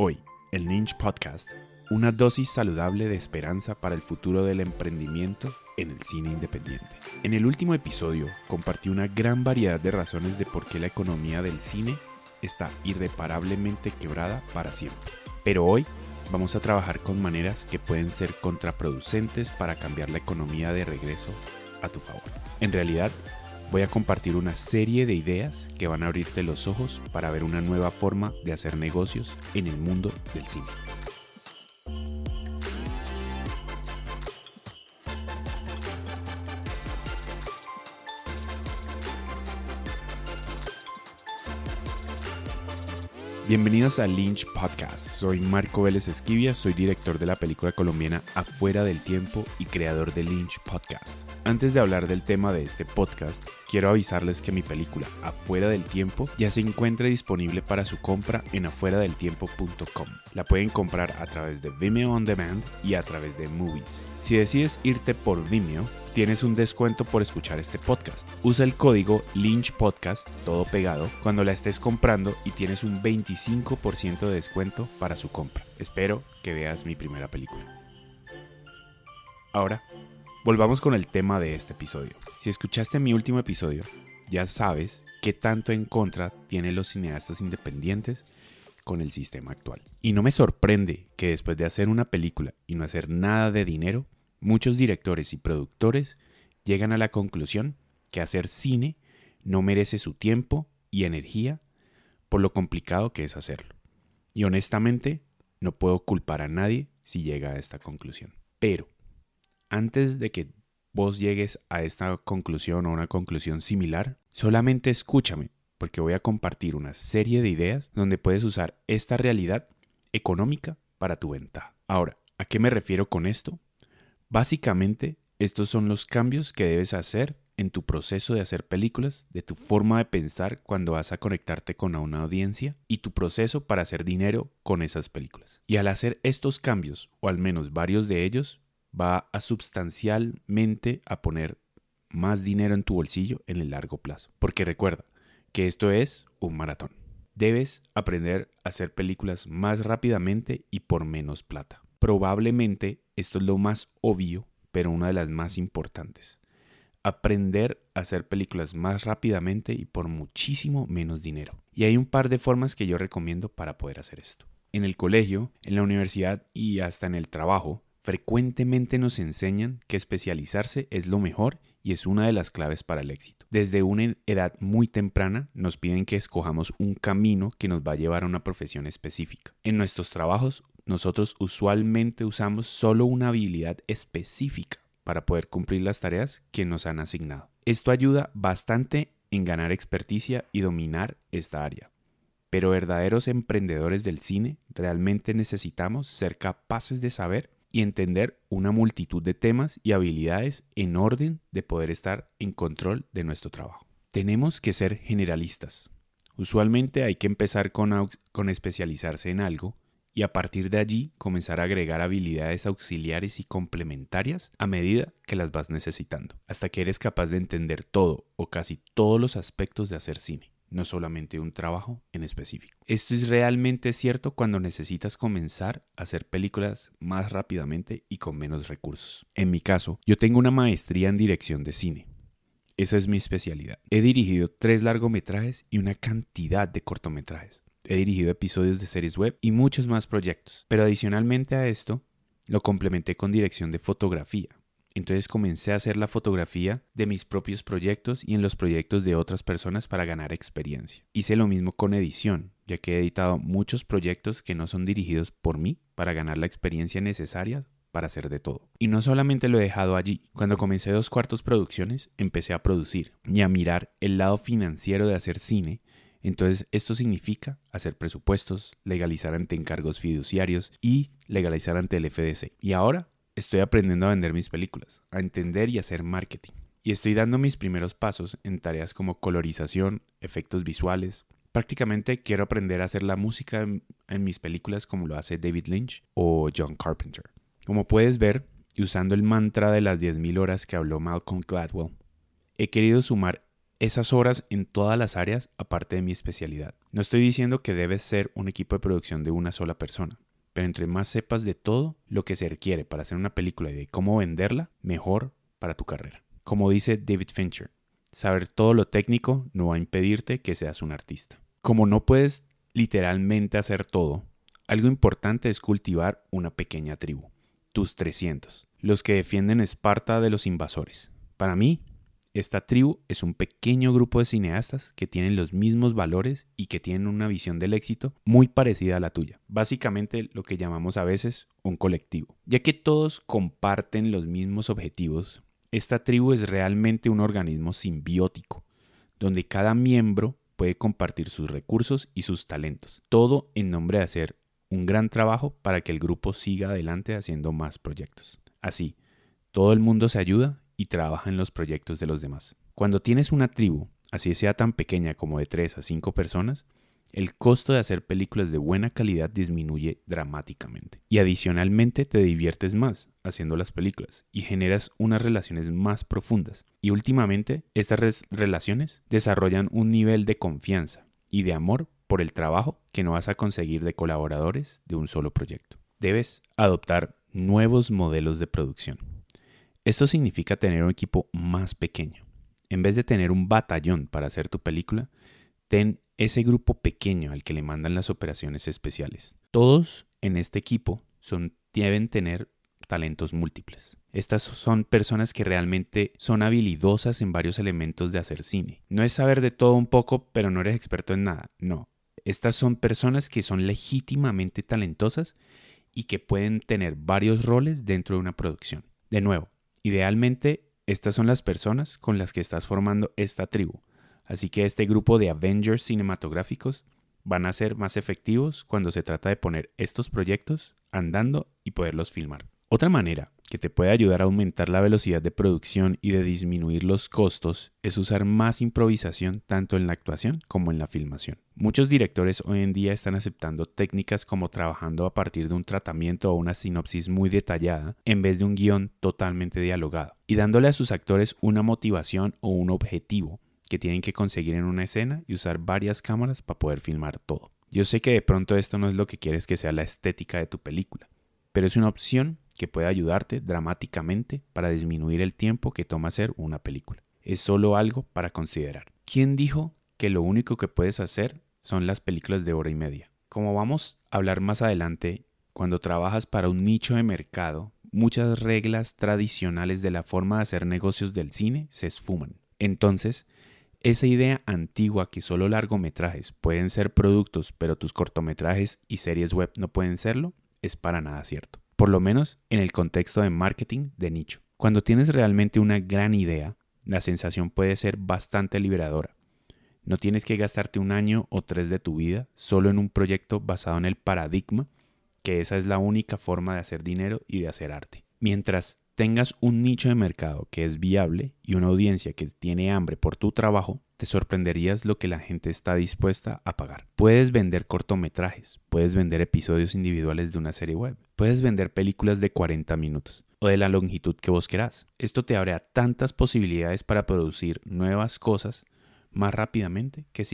Hoy, el Lynch Podcast, una dosis saludable de esperanza para el futuro del emprendimiento en el cine independiente. En el último episodio compartí una gran variedad de razones de por qué la economía del cine está irreparablemente quebrada para siempre. Pero hoy vamos a trabajar con maneras que pueden ser contraproducentes para cambiar la economía de regreso a tu favor. En realidad, voy a compartir una serie de ideas que van a abrirte los ojos para ver una nueva forma de hacer negocios en el mundo del cine. Bienvenidos a Lynch Podcast. Soy Marco Vélez Esquivia, soy director de la película colombiana Afuera del Tiempo y creador de Lynch Podcast. Antes de hablar del tema de este podcast, quiero avisarles que mi película Afuera del Tiempo ya se encuentra disponible para su compra en afueradeltiempo.com. La pueden comprar a través de Vimeo On Demand y a través de Movies. Si decides irte por Vimeo, tienes un descuento por escuchar este podcast. Usa el código LynchPodcast, todo pegado, cuando la estés comprando y tienes un 25% de descuento para su compra. Espero que veas mi primera película. Ahora, volvamos con el tema de este episodio. Si escuchaste mi último episodio, ya sabes qué tanto en contra tienen los cineastas independientes con el sistema actual. Y no me sorprende que después de hacer una película y no hacer nada de dinero, muchos directores y productores llegan a la conclusión que hacer cine no merece su tiempo y energía por lo complicado que es hacerlo. Y honestamente, no puedo culpar a nadie si llega a esta conclusión. Pero, antes de que vos llegues a esta conclusión o una conclusión similar, solamente escúchame, porque voy a compartir una serie de ideas donde puedes usar esta realidad económica para tu ventaja. Ahora, ¿a qué me refiero con esto? Básicamente, estos son los cambios que debes hacer en tu proceso de hacer películas, de tu forma de pensar cuando vas a conectarte con una audiencia y tu proceso para hacer dinero con esas películas. Y al hacer estos cambios, o al menos varios de ellos, va a sustancialmente a poner más dinero en tu bolsillo en el largo plazo. Porque recuerda que esto es un maratón. Debes aprender a hacer películas más rápidamente y por menos plata. Probablemente esto es lo más obvio, pero una de las más importantes. Aprender a hacer películas más rápidamente y por muchísimo menos dinero. Y hay un par de formas que yo recomiendo para poder hacer esto. En el colegio, en la universidad y hasta en el trabajo, frecuentemente nos enseñan que especializarse es lo mejor y es una de las claves para el éxito. Desde una edad muy temprana nos piden que escojamos un camino que nos va a llevar a una profesión específica. En nuestros trabajos nosotros usualmente usamos solo una habilidad específica para poder cumplir las tareas que nos han asignado. Esto ayuda bastante en ganar experticia y dominar esta área. Pero verdaderos emprendedores del cine realmente necesitamos ser capaces de saber entender una multitud de temas y habilidades en orden de poder estar en control de nuestro trabajo. Tenemos que ser generalistas. Usualmente hay que empezar con, con especializarse en algo y a partir de allí comenzar a agregar habilidades auxiliares y complementarias a medida que las vas necesitando, hasta que eres capaz de entender todo o casi todos los aspectos de hacer cine, no solamente un trabajo en específico. Esto es realmente cierto cuando necesitas comenzar a hacer películas más rápidamente y con menos recursos. En mi caso, yo tengo una maestría en dirección de cine. Esa es mi especialidad. He dirigido tres largometrajes y una cantidad de cortometrajes he dirigido episodios de series web y muchos más proyectos. Pero adicionalmente a esto, lo complementé con dirección de fotografía. Entonces comencé a hacer la fotografía de mis propios proyectos y en los proyectos de otras personas para ganar experiencia. Hice lo mismo con edición, ya que he editado muchos proyectos que no son dirigidos por mí para ganar la experiencia necesaria para hacer de todo. Y no solamente lo he dejado allí, cuando comencé dos cuartos producciones empecé a producir y a mirar el lado financiero de hacer cine entonces, esto significa hacer presupuestos, legalizar ante encargos fiduciarios y legalizar ante el FDC. Y ahora estoy aprendiendo a vender mis películas, a entender y hacer marketing. Y estoy dando mis primeros pasos en tareas como colorización, efectos visuales. Prácticamente quiero aprender a hacer la música en, mis películas como lo hace David Lynch o John Carpenter. Como puedes ver, y usando el mantra de las 10.000 horas que habló Malcolm Gladwell, he querido sumar esas horas en todas las áreas aparte de mi especialidad. No estoy diciendo que debes ser un equipo de producción de una sola persona, pero entre más sepas de todo lo que se requiere para hacer una película y de cómo venderla, mejor para tu carrera. Como dice David Fincher, saber todo lo técnico no va a impedirte que seas un artista. Como no puedes literalmente hacer todo, algo importante es cultivar una pequeña tribu, tus 300, los que defienden Esparta de los invasores. Para mí, esta tribu es un pequeño grupo de cineastas que tienen los mismos valores y que tienen una visión del éxito muy parecida a la tuya. Básicamente lo que llamamos a veces un colectivo. Ya que todos comparten los mismos objetivos, esta tribu es realmente un organismo simbiótico, donde cada miembro puede compartir sus recursos y sus talentos, todo en nombre de hacer un gran trabajo para que el grupo siga adelante haciendo más proyectos. Así, todo el mundo se ayuda y trabaja en los proyectos de los demás. Cuando tienes una tribu, así sea tan pequeña como de 3 a 5 personas, el costo de hacer películas de buena calidad disminuye dramáticamente. Y adicionalmente te diviertes más haciendo las películas y generas unas relaciones más profundas. Y últimamente estas relaciones desarrollan un nivel de confianza y de amor por el trabajo que no vas a conseguir de colaboradores de un solo proyecto. Debes adoptar nuevos modelos de producción. Esto significa tener un equipo más pequeño. En vez de tener un batallón para hacer tu película, ten ese grupo pequeño al que le mandan las operaciones especiales. Todos en este equipo deben tener talentos múltiples. Estas son personas que realmente son habilidosas en varios elementos de hacer cine. No es saber de todo un poco, pero no eres experto en nada. No. Estas son personas que son legítimamente talentosas y que pueden tener varios roles dentro de una producción. De nuevo, Idealmente, estas son las personas con las que estás formando esta tribu, así que este grupo de Avengers cinematográficos van a ser más efectivos cuando se trata de poner estos proyectos andando y poderlos filmar. Otra manera que te puede ayudar a aumentar la velocidad de producción y de disminuir los costos es usar más improvisación tanto en la actuación como en la filmación. Muchos directores hoy en día están aceptando técnicas como trabajando a partir de un tratamiento o una sinopsis muy detallada en vez de un guion totalmente dialogado y dándole a sus actores una motivación o un objetivo que tienen que conseguir en una escena y usar varias cámaras para poder filmar todo. Yo sé que de pronto esto no es lo que quieres que sea la estética de tu película, pero es una opción que puede ayudarte dramáticamente para disminuir el tiempo que toma hacer una película. Es solo algo para considerar. ¿Quién dijo que lo único que puedes hacer son las películas de hora y media? Como vamos a hablar más adelante, cuando trabajas para un nicho de mercado, muchas reglas tradicionales de la forma de hacer negocios del cine se esfuman. Entonces, esa idea antigua que solo largometrajes pueden ser productos, pero tus cortometrajes y series web no pueden serlo, es para nada cierto por lo menos en el contexto de marketing de nicho. Cuando tienes realmente una gran idea, la sensación puede ser bastante liberadora. No tienes que gastarte un año o tres de tu vida solo en un proyecto basado en el paradigma que esa es la única forma de hacer dinero y de hacer arte. Mientras tengas un nicho de mercado que es viable y una audiencia que tiene hambre por tu trabajo, te sorprenderías lo que la gente está dispuesta a pagar. Puedes vender cortometrajes, puedes vender episodios individuales de una serie web, puedes vender películas de 40 minutos o de la longitud que vos querás. Esto te abre tantas posibilidades para producir nuevas cosas más rápidamente que,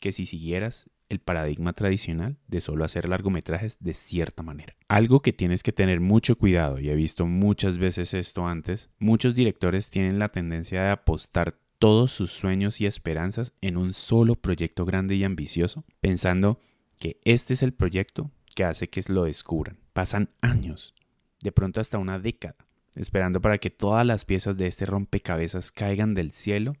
que si siguieras el paradigma tradicional de solo hacer largometrajes de cierta manera. Algo que tienes que tener mucho cuidado, y he visto muchas veces esto antes, muchos directores tienen la tendencia de apostar todos sus sueños y esperanzas en un solo proyecto grande y ambicioso, pensando que este es el proyecto que hace que lo descubran. Pasan años, de pronto hasta una década, esperando para que todas las piezas de este rompecabezas caigan del cielo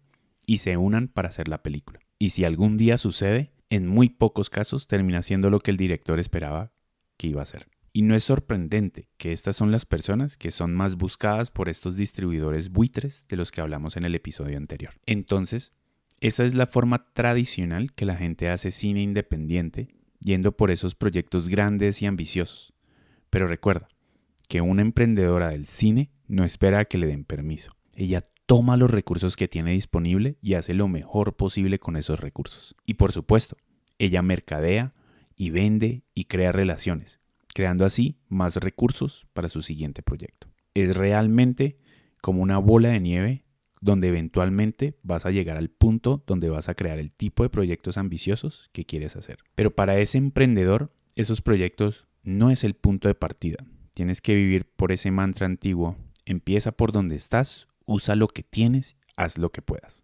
y se unan para hacer la película. Y si algún día sucede, en muy pocos casos termina siendo lo que el director esperaba que iba a ser. Y no es sorprendente que estas son las personas que son más buscadas por estos distribuidores buitres de los que hablamos en el episodio anterior. Entonces, esa es la forma tradicional que la gente hace cine independiente, yendo por esos proyectos grandes y ambiciosos. Pero recuerda que una emprendedora del cine no espera a que le den permiso. Ella toma los recursos que tiene disponible y hace lo mejor posible con esos recursos. Y por supuesto, ella mercadea y vende y crea relaciones, creando así más recursos para su siguiente proyecto. Es realmente como una bola de nieve donde eventualmente vas a llegar al punto donde vas a crear el tipo de proyectos ambiciosos que quieres hacer. Pero para ese emprendedor, esos proyectos no es el punto de partida. Tienes que vivir por ese mantra antiguo. Empieza por donde estás, usa lo que tienes, haz lo que puedas.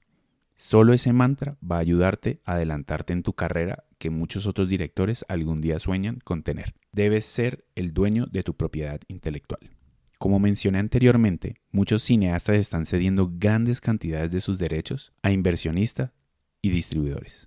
Solo ese mantra va a ayudarte a adelantarte en tu carrera que muchos otros directores algún día sueñan con tener. Debes ser el dueño de tu propiedad intelectual. Como mencioné anteriormente, muchos cineastas están cediendo grandes cantidades de sus derechos a inversionistas y distribuidores.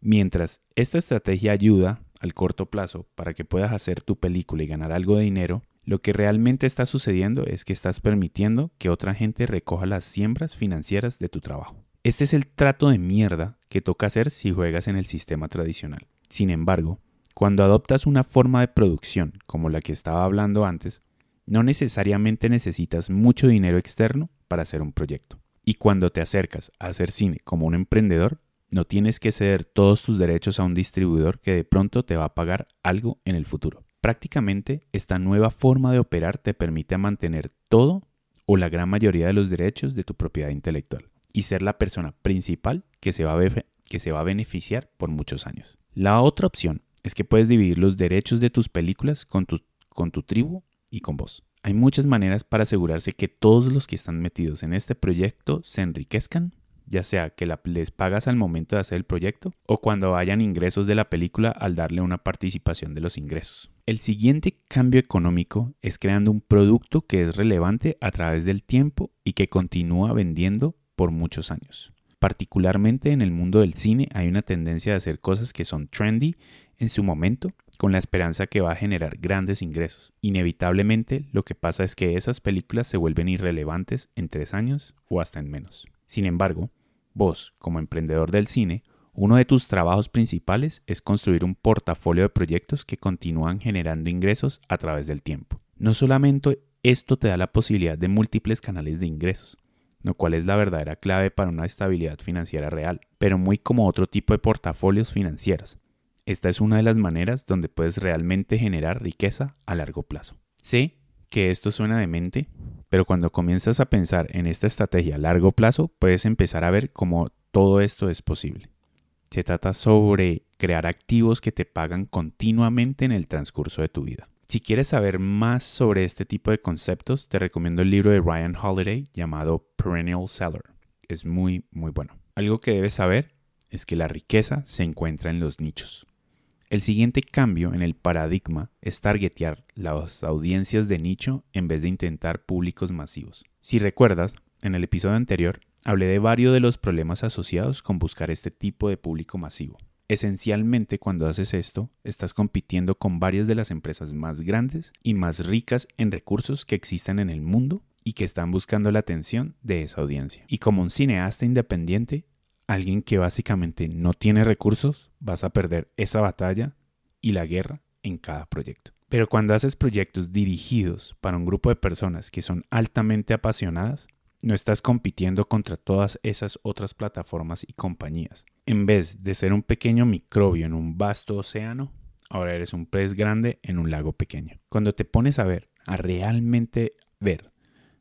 Mientras esta estrategia ayuda al corto plazo para que puedas hacer tu película y ganar algo de dinero, lo que realmente está sucediendo es que estás permitiendo que otra gente recoja las siembras financieras de tu trabajo. Este es el trato de mierda que toca hacer si juegas en el sistema tradicional. Sin embargo, cuando adoptas una forma de producción como la que estaba hablando antes, no necesariamente necesitas mucho dinero externo para hacer un proyecto. Y cuando te acercas a hacer cine como un emprendedor, no tienes que ceder todos tus derechos a un distribuidor que de pronto te va a pagar algo en el futuro. Prácticamente esta nueva forma de operar te permite mantener todo o la gran mayoría de los derechos de tu propiedad intelectual y ser la persona principal que se va a, que se va a beneficiar por muchos años. La otra opción es que puedes dividir los derechos de tus películas con tu, con tu tribu y con vos. Hay muchas maneras para asegurarse que todos los que están metidos en este proyecto se enriquezcan ya sea que les pagas al momento de hacer el proyecto o cuando hayan ingresos de la película al darle una participación de los ingresos. El siguiente cambio económico es creando un producto que es relevante a través del tiempo y que continúa vendiendo por muchos años. Particularmente en el mundo del cine hay una tendencia de hacer cosas que son trendy en su momento con la esperanza que va a generar grandes ingresos. Inevitablemente lo que pasa es que esas películas se vuelven irrelevantes en tres años o hasta en menos. Sin embargo, Vos, como emprendedor del cine, uno de tus trabajos principales es construir un portafolio de proyectos que continúan generando ingresos a través del tiempo. No solamente esto te da la posibilidad de múltiples canales de ingresos, lo cual es la verdadera clave para una estabilidad financiera real, pero muy como otro tipo de portafolios financieros. Esta es una de las maneras donde puedes realmente generar riqueza a largo plazo. Sé que esto suena demente, pero cuando comienzas a pensar en esta estrategia a largo plazo, puedes empezar a ver cómo todo esto es posible. Se trata sobre crear activos que te pagan continuamente en el transcurso de tu vida. Si quieres saber más sobre este tipo de conceptos, te recomiendo el libro de Ryan Holiday llamado Perennial Seller. Es muy, muy bueno. Algo que debes saber es que la riqueza se encuentra en los nichos. El siguiente cambio en el paradigma es targetear las audiencias de nicho en vez de intentar públicos masivos. Si recuerdas, en el episodio anterior hablé de varios de los problemas asociados con buscar este tipo de público masivo. Esencialmente cuando haces esto, estás compitiendo con varias de las empresas más grandes y más ricas en recursos que existen en el mundo y que están buscando la atención de esa audiencia. Y como un cineasta independiente, alguien que básicamente no tiene recursos, vas a perder esa batalla y la guerra en cada proyecto. Pero cuando haces proyectos dirigidos para un grupo de personas que son altamente apasionadas, no estás compitiendo contra todas esas otras plataformas y compañías. En vez de ser un pequeño microbio en un vasto océano, ahora eres un pez grande en un lago pequeño. Cuando te pones a ver, a realmente ver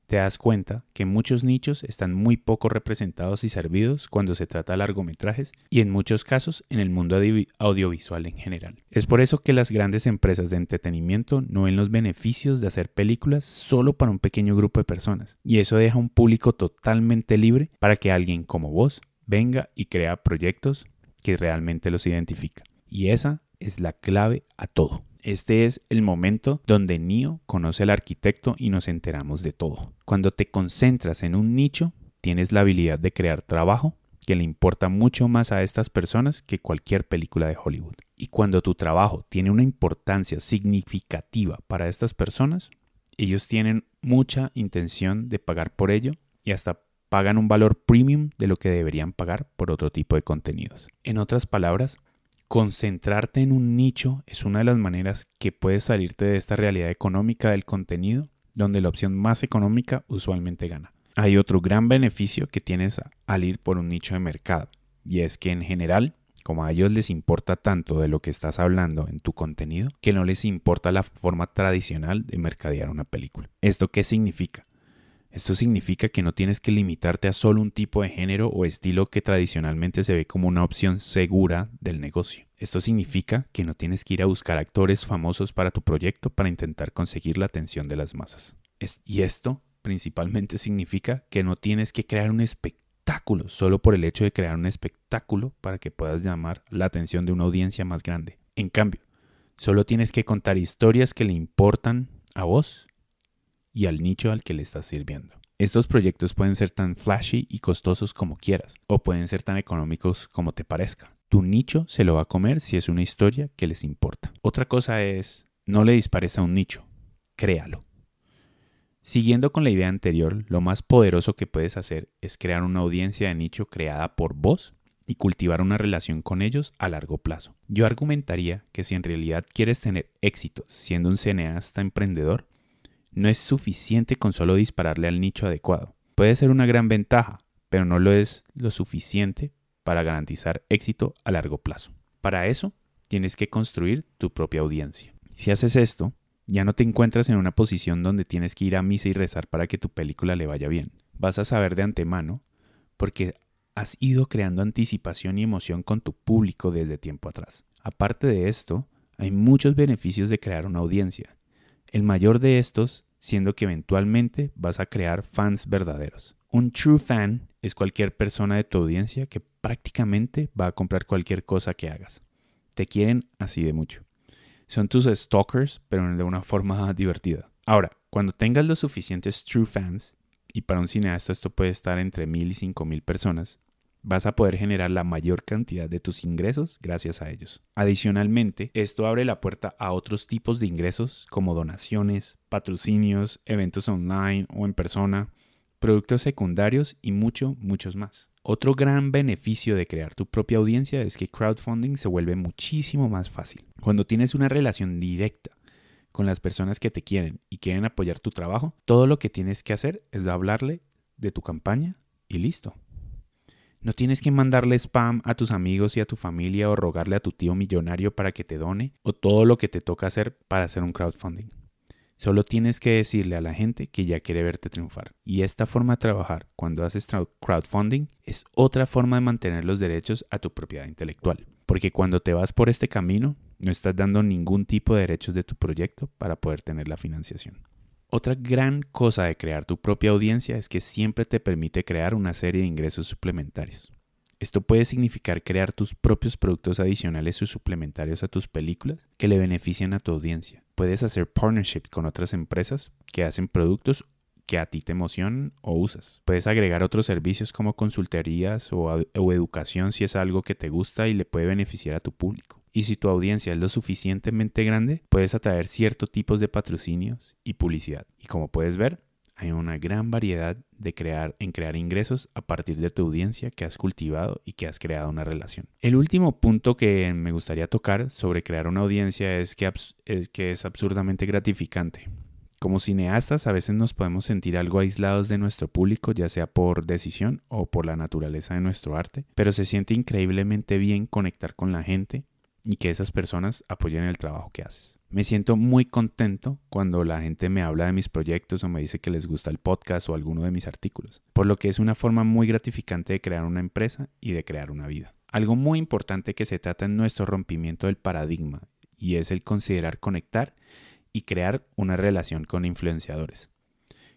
te das cuenta que muchos nichos están muy poco representados y servidos cuando se trata de largometrajes y en muchos casos en el mundo audiovisual en general. Es por eso que las grandes empresas de entretenimiento no ven los beneficios de hacer películas solo para un pequeño grupo de personas y eso deja un público totalmente libre para que alguien como vos venga y crea proyectos que realmente los identifica. Y esa es la clave a todo. Este es el momento donde Neo conoce al arquitecto y nos enteramos de todo. Cuando te concentras en un nicho, tienes la habilidad de crear trabajo que le importa mucho más a estas personas que cualquier película de Hollywood. Y cuando tu trabajo tiene una importancia significativa para estas personas, ellos tienen mucha intención de pagar por ello y hasta pagan un valor premium de lo que deberían pagar por otro tipo de contenidos. En otras palabras, Concentrarte en un nicho es una de las maneras que puedes salirte de esta realidad económica del contenido, donde la opción más económica usualmente gana. Hay otro gran beneficio que tienes al ir por un nicho de mercado, y es que en general, como a ellos les importa tanto de lo que estás hablando en tu contenido, que no les importa la forma tradicional de mercadear una película. ¿Esto qué significa? Esto significa que no tienes que limitarte a solo un tipo de género o estilo que tradicionalmente se ve como una opción segura del negocio. Esto significa que no tienes que ir a buscar actores famosos para tu proyecto para intentar conseguir la atención de las masas. y esto principalmente significa que no tienes que crear un espectáculo solo por el hecho de crear un espectáculo para que puedas llamar la atención de una audiencia más grande. En cambio, solo tienes que contar historias que le importan a vos y al nicho al que le estás sirviendo. Estos proyectos pueden ser tan flashy y costosos como quieras, o pueden ser tan económicos como te parezca. Tu nicho se lo va a comer si es una historia que les importa. Otra cosa es, no le dispares a un nicho, créalo. Siguiendo con la idea anterior, lo más poderoso que puedes hacer es crear una audiencia de nicho creada por vos y cultivar una relación con ellos a largo plazo. Yo argumentaría que si en realidad quieres tener éxito siendo un cineasta emprendedor, no es suficiente con solo dispararle al nicho adecuado. Puede ser una gran ventaja, pero no lo es lo suficiente para garantizar éxito a largo plazo. Para eso, tienes que construir tu propia audiencia. Si haces esto, ya no te encuentras en una posición donde tienes que ir a misa y rezar para que tu película le vaya bien. Vas a saber de antemano porque has ido creando anticipación y emoción con tu público desde tiempo atrás. Aparte de esto, hay muchos beneficios de crear una audiencia. El mayor de estos siendo que eventualmente vas a crear fans verdaderos. Un true fan es cualquier persona de tu audiencia que prácticamente va a comprar cualquier cosa que hagas. Te quieren así de mucho. Son tus stalkers, pero de una forma divertida. Ahora, cuando tengas los suficientes true fans, y para un cineasta esto puede estar entre mil y cinco mil personas, vas a poder generar la mayor cantidad de tus ingresos gracias a ellos. Adicionalmente, esto abre la puerta a otros tipos de ingresos como donaciones, patrocinios, eventos online o en persona, productos secundarios y mucho, muchos más. Otro gran beneficio de crear tu propia audiencia es que crowdfunding se vuelve muchísimo más fácil. Cuando tienes una relación directa con las personas que te quieren y quieren apoyar tu trabajo, todo lo que tienes que hacer es hablarle de tu campaña y listo. No tienes que mandarle spam a tus amigos y a tu familia o rogarle a tu tío millonario para que te done o todo lo que te toca hacer para hacer un crowdfunding. Solo tienes que decirle a la gente que ya quiere verte triunfar. Y esta forma de trabajar cuando haces crowdfunding es otra forma de mantener los derechos a tu propiedad intelectual. Porque cuando te vas por este camino, no estás dando ningún tipo de derechos de tu proyecto para poder tener la financiación. Otra gran cosa de crear tu propia audiencia es que siempre te permite crear una serie de ingresos suplementarios. Esto puede significar crear tus propios productos adicionales o suplementarios a tus películas que le benefician a tu audiencia. Puedes hacer partnership con otras empresas que hacen productos que a ti te emocionan o usas. Puedes agregar otros servicios como consultorías o, educación si es algo que te gusta y le puede beneficiar a tu público. Y si tu audiencia es lo suficientemente grande, puedes atraer ciertos tipos de patrocinios y publicidad. Y como puedes ver, hay una gran variedad de crear, en crear ingresos a partir de tu audiencia que has cultivado y que has creado una relación. El último punto que me gustaría tocar sobre crear una audiencia es que es absurdamente gratificante. Como cineastas a veces nos podemos sentir algo aislados de nuestro público, ya sea por decisión o por la naturaleza de nuestro arte, pero se siente increíblemente bien conectar con la gente y que esas personas apoyen el trabajo que haces. Me siento muy contento cuando la gente me habla de mis proyectos o me dice que les gusta el podcast o alguno de mis artículos, por lo que es una forma muy gratificante de crear una empresa y de crear una vida. Algo muy importante que se trata en nuestro rompimiento del paradigma y es el considerar conectar y crear una relación con influenciadores.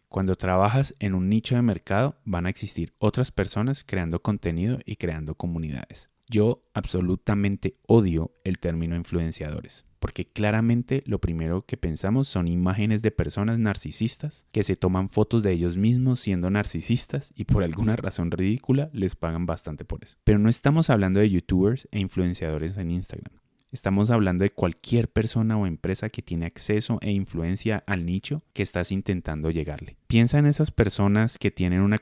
Cuando trabajas en un nicho de mercado van a existir otras personas creando contenido y creando comunidades. Yo absolutamente odio el término influenciadores porque claramente lo primero que pensamos son imágenes de personas narcisistas que se toman fotos de ellos mismos siendo narcisistas y por alguna razón ridícula les pagan bastante por eso. Pero no estamos hablando de youtubers e influenciadores en Instagram. Estamos hablando de cualquier persona o empresa que tiene acceso e influencia al nicho que estás intentando llegarle. Piensa en esas personas que tienen una,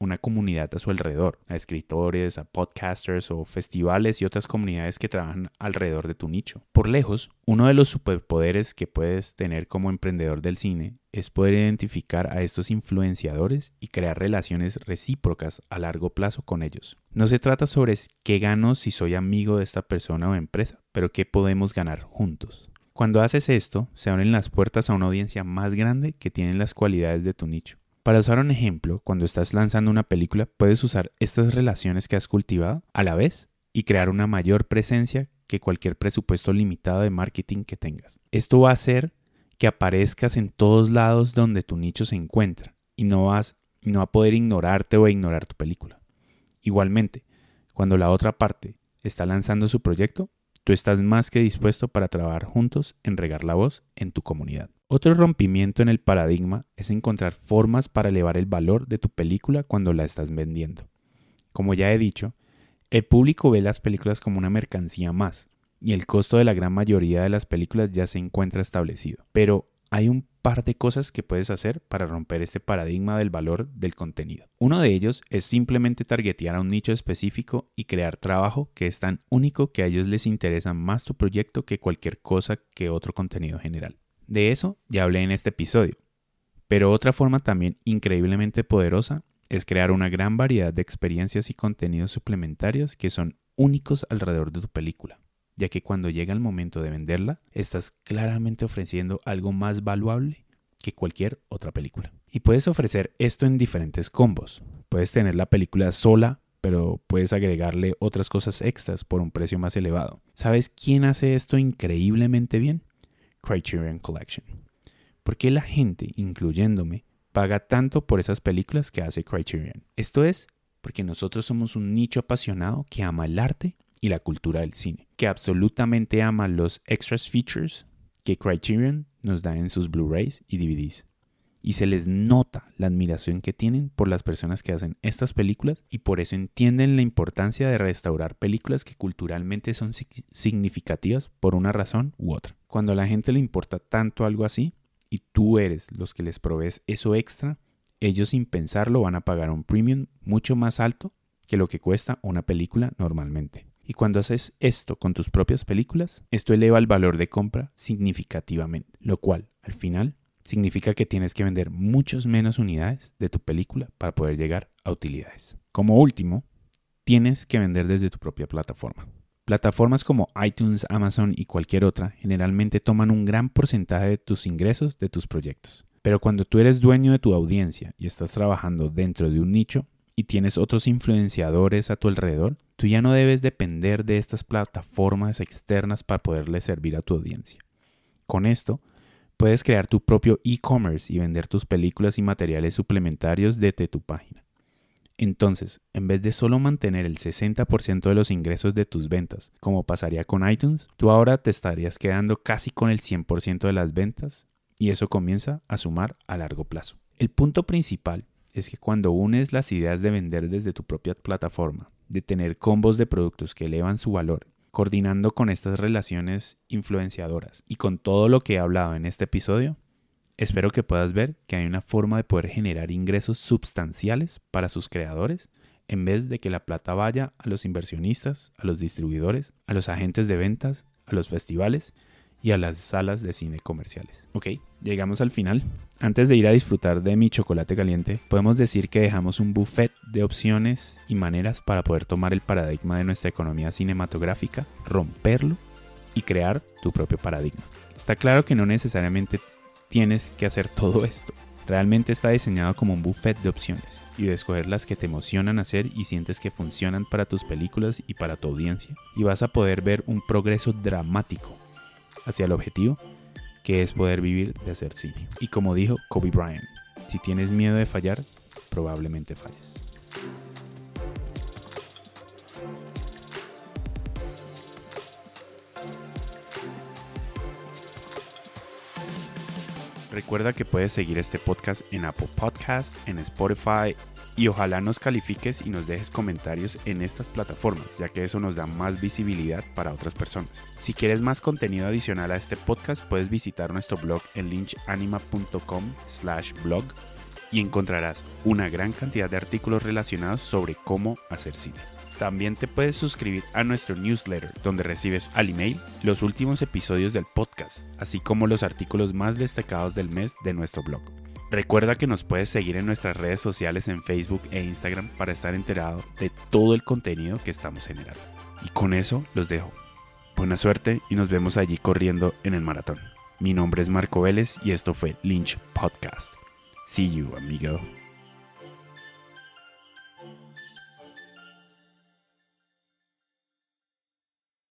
una comunidad a su alrededor, a escritores, a podcasters o festivales y otras comunidades que trabajan alrededor de tu nicho. Por lejos, uno de los superpoderes que puedes tener como emprendedor del cine es poder identificar a estos influenciadores y crear relaciones recíprocas a largo plazo con ellos. No se trata sobre qué gano si soy amigo de esta persona o empresa, pero qué podemos ganar juntos. Cuando haces esto, se abren las puertas a una audiencia más grande que tiene las cualidades de tu nicho. Para usar un ejemplo, cuando estás lanzando una película, puedes usar estas relaciones que has cultivado a la vez y crear una mayor presencia que cualquier presupuesto limitado de marketing que tengas. Esto va a hacer que aparezcas en todos lados donde tu nicho se encuentra y no vas no va a poder ignorarte o ignorar tu película. Igualmente, cuando la otra parte está lanzando su proyecto, tú estás más que dispuesto para trabajar juntos en regar la voz en tu comunidad. Otro rompimiento en el paradigma es encontrar formas para elevar el valor de tu película cuando la estás vendiendo. Como ya he dicho, el público ve las películas como una mercancía más, y el costo de la gran mayoría de las películas ya se encuentra establecido. Pero hay un par de cosas que puedes hacer para romper este paradigma del valor del contenido. Uno de ellos es simplemente targetear a un nicho específico y crear trabajo que es tan único que a ellos les interesa más tu proyecto que cualquier cosa que otro contenido general. De eso ya hablé en este episodio. Pero otra forma también increíblemente poderosa es crear una gran variedad de experiencias y contenidos suplementarios que son únicos alrededor de tu película ya que cuando llega el momento de venderla, estás claramente ofreciendo algo más valuable que cualquier otra película. Y puedes ofrecer esto en diferentes combos. Puedes tener la película sola, pero puedes agregarle otras cosas extras por un precio más elevado. ¿Sabes quién hace esto increíblemente bien? Criterion Collection. ¿Por qué la gente, incluyéndome, paga tanto por esas películas que hace Criterion? Esto es porque nosotros somos un nicho apasionado que ama el arte y la cultura del cine, que absolutamente ama los extras features que Criterion nos da en sus Blu-rays y DVDs. Y se les nota la admiración que tienen por las personas que hacen estas películas y por eso entienden la importancia de restaurar películas que culturalmente son significativas por una razón u otra. Cuando a la gente le importa tanto algo así y tú eres los que les provees eso extra, ellos sin pensarlo van a pagar un premium mucho más alto que lo que cuesta una película normalmente. Y cuando haces esto con tus propias películas, esto eleva el valor de compra significativamente, lo cual, al final, significa que tienes que vender muchos menos unidades de tu película para poder llegar a utilidades. Como último, tienes que vender desde tu propia plataforma. Plataformas como iTunes, Amazon y cualquier otra generalmente toman un gran porcentaje de tus ingresos de tus proyectos. Pero cuando tú eres dueño de tu audiencia y estás trabajando dentro de un nicho, y tienes otros influenciadores a tu alrededor, tú ya no debes depender de estas plataformas externas para poderle servir a tu audiencia. Con esto, puedes crear tu propio e-commerce y vender tus películas y materiales suplementarios desde tu página. Entonces, en vez de solo mantener el 60% de los ingresos de tus ventas, como pasaría con iTunes, tú ahora te estarías quedando casi con el 100% de las ventas y eso comienza a sumar a largo plazo. El punto principal es que cuando unes las ideas de vender desde tu propia plataforma, de tener combos de productos que elevan su valor, coordinando con estas relaciones influenciadoras y con todo lo que he hablado en este episodio, espero que puedas ver que hay una forma de poder generar ingresos substanciales para sus creadores en vez de que la plata vaya a los inversionistas, a los distribuidores, a los agentes de ventas, a los festivales y a las salas de cine comerciales. Ok, llegamos al final. Antes de ir a disfrutar de mi chocolate caliente, podemos decir que dejamos un buffet de opciones y maneras para poder tomar el paradigma de nuestra economía cinematográfica, romperlo y crear tu propio paradigma. Está claro que no necesariamente tienes que hacer todo esto. Realmente está diseñado como un buffet de opciones y de escoger las que te emocionan hacer y sientes que funcionan para tus películas y para tu audiencia. Y vas a poder ver un progreso dramático hacia el objetivo, que es poder vivir de hacer cine. Y como dijo Kobe Bryant, si tienes miedo de fallar, probablemente falles. Recuerda que puedes seguir este podcast en Apple Podcast, en Spotify y ojalá nos califiques y nos dejes comentarios en estas plataformas, ya que eso nos da más visibilidad para otras personas. Si quieres más contenido adicional a este podcast, puedes visitar nuestro blog en lynchanima.com slash blog y encontrarás una gran cantidad de artículos relacionados sobre cómo hacer cine. También te puedes suscribir a nuestro newsletter, donde recibes al email los últimos episodios del podcast, así como los artículos más destacados del mes de nuestro blog. Recuerda que nos puedes seguir en nuestras redes sociales en Facebook e Instagram para estar enterado de todo el contenido que estamos generando. Y con eso los dejo. Buena suerte y nos vemos allí corriendo en el maratón. Mi nombre es Marco Vélez y esto fue Lynch Podcast. See you, amigo.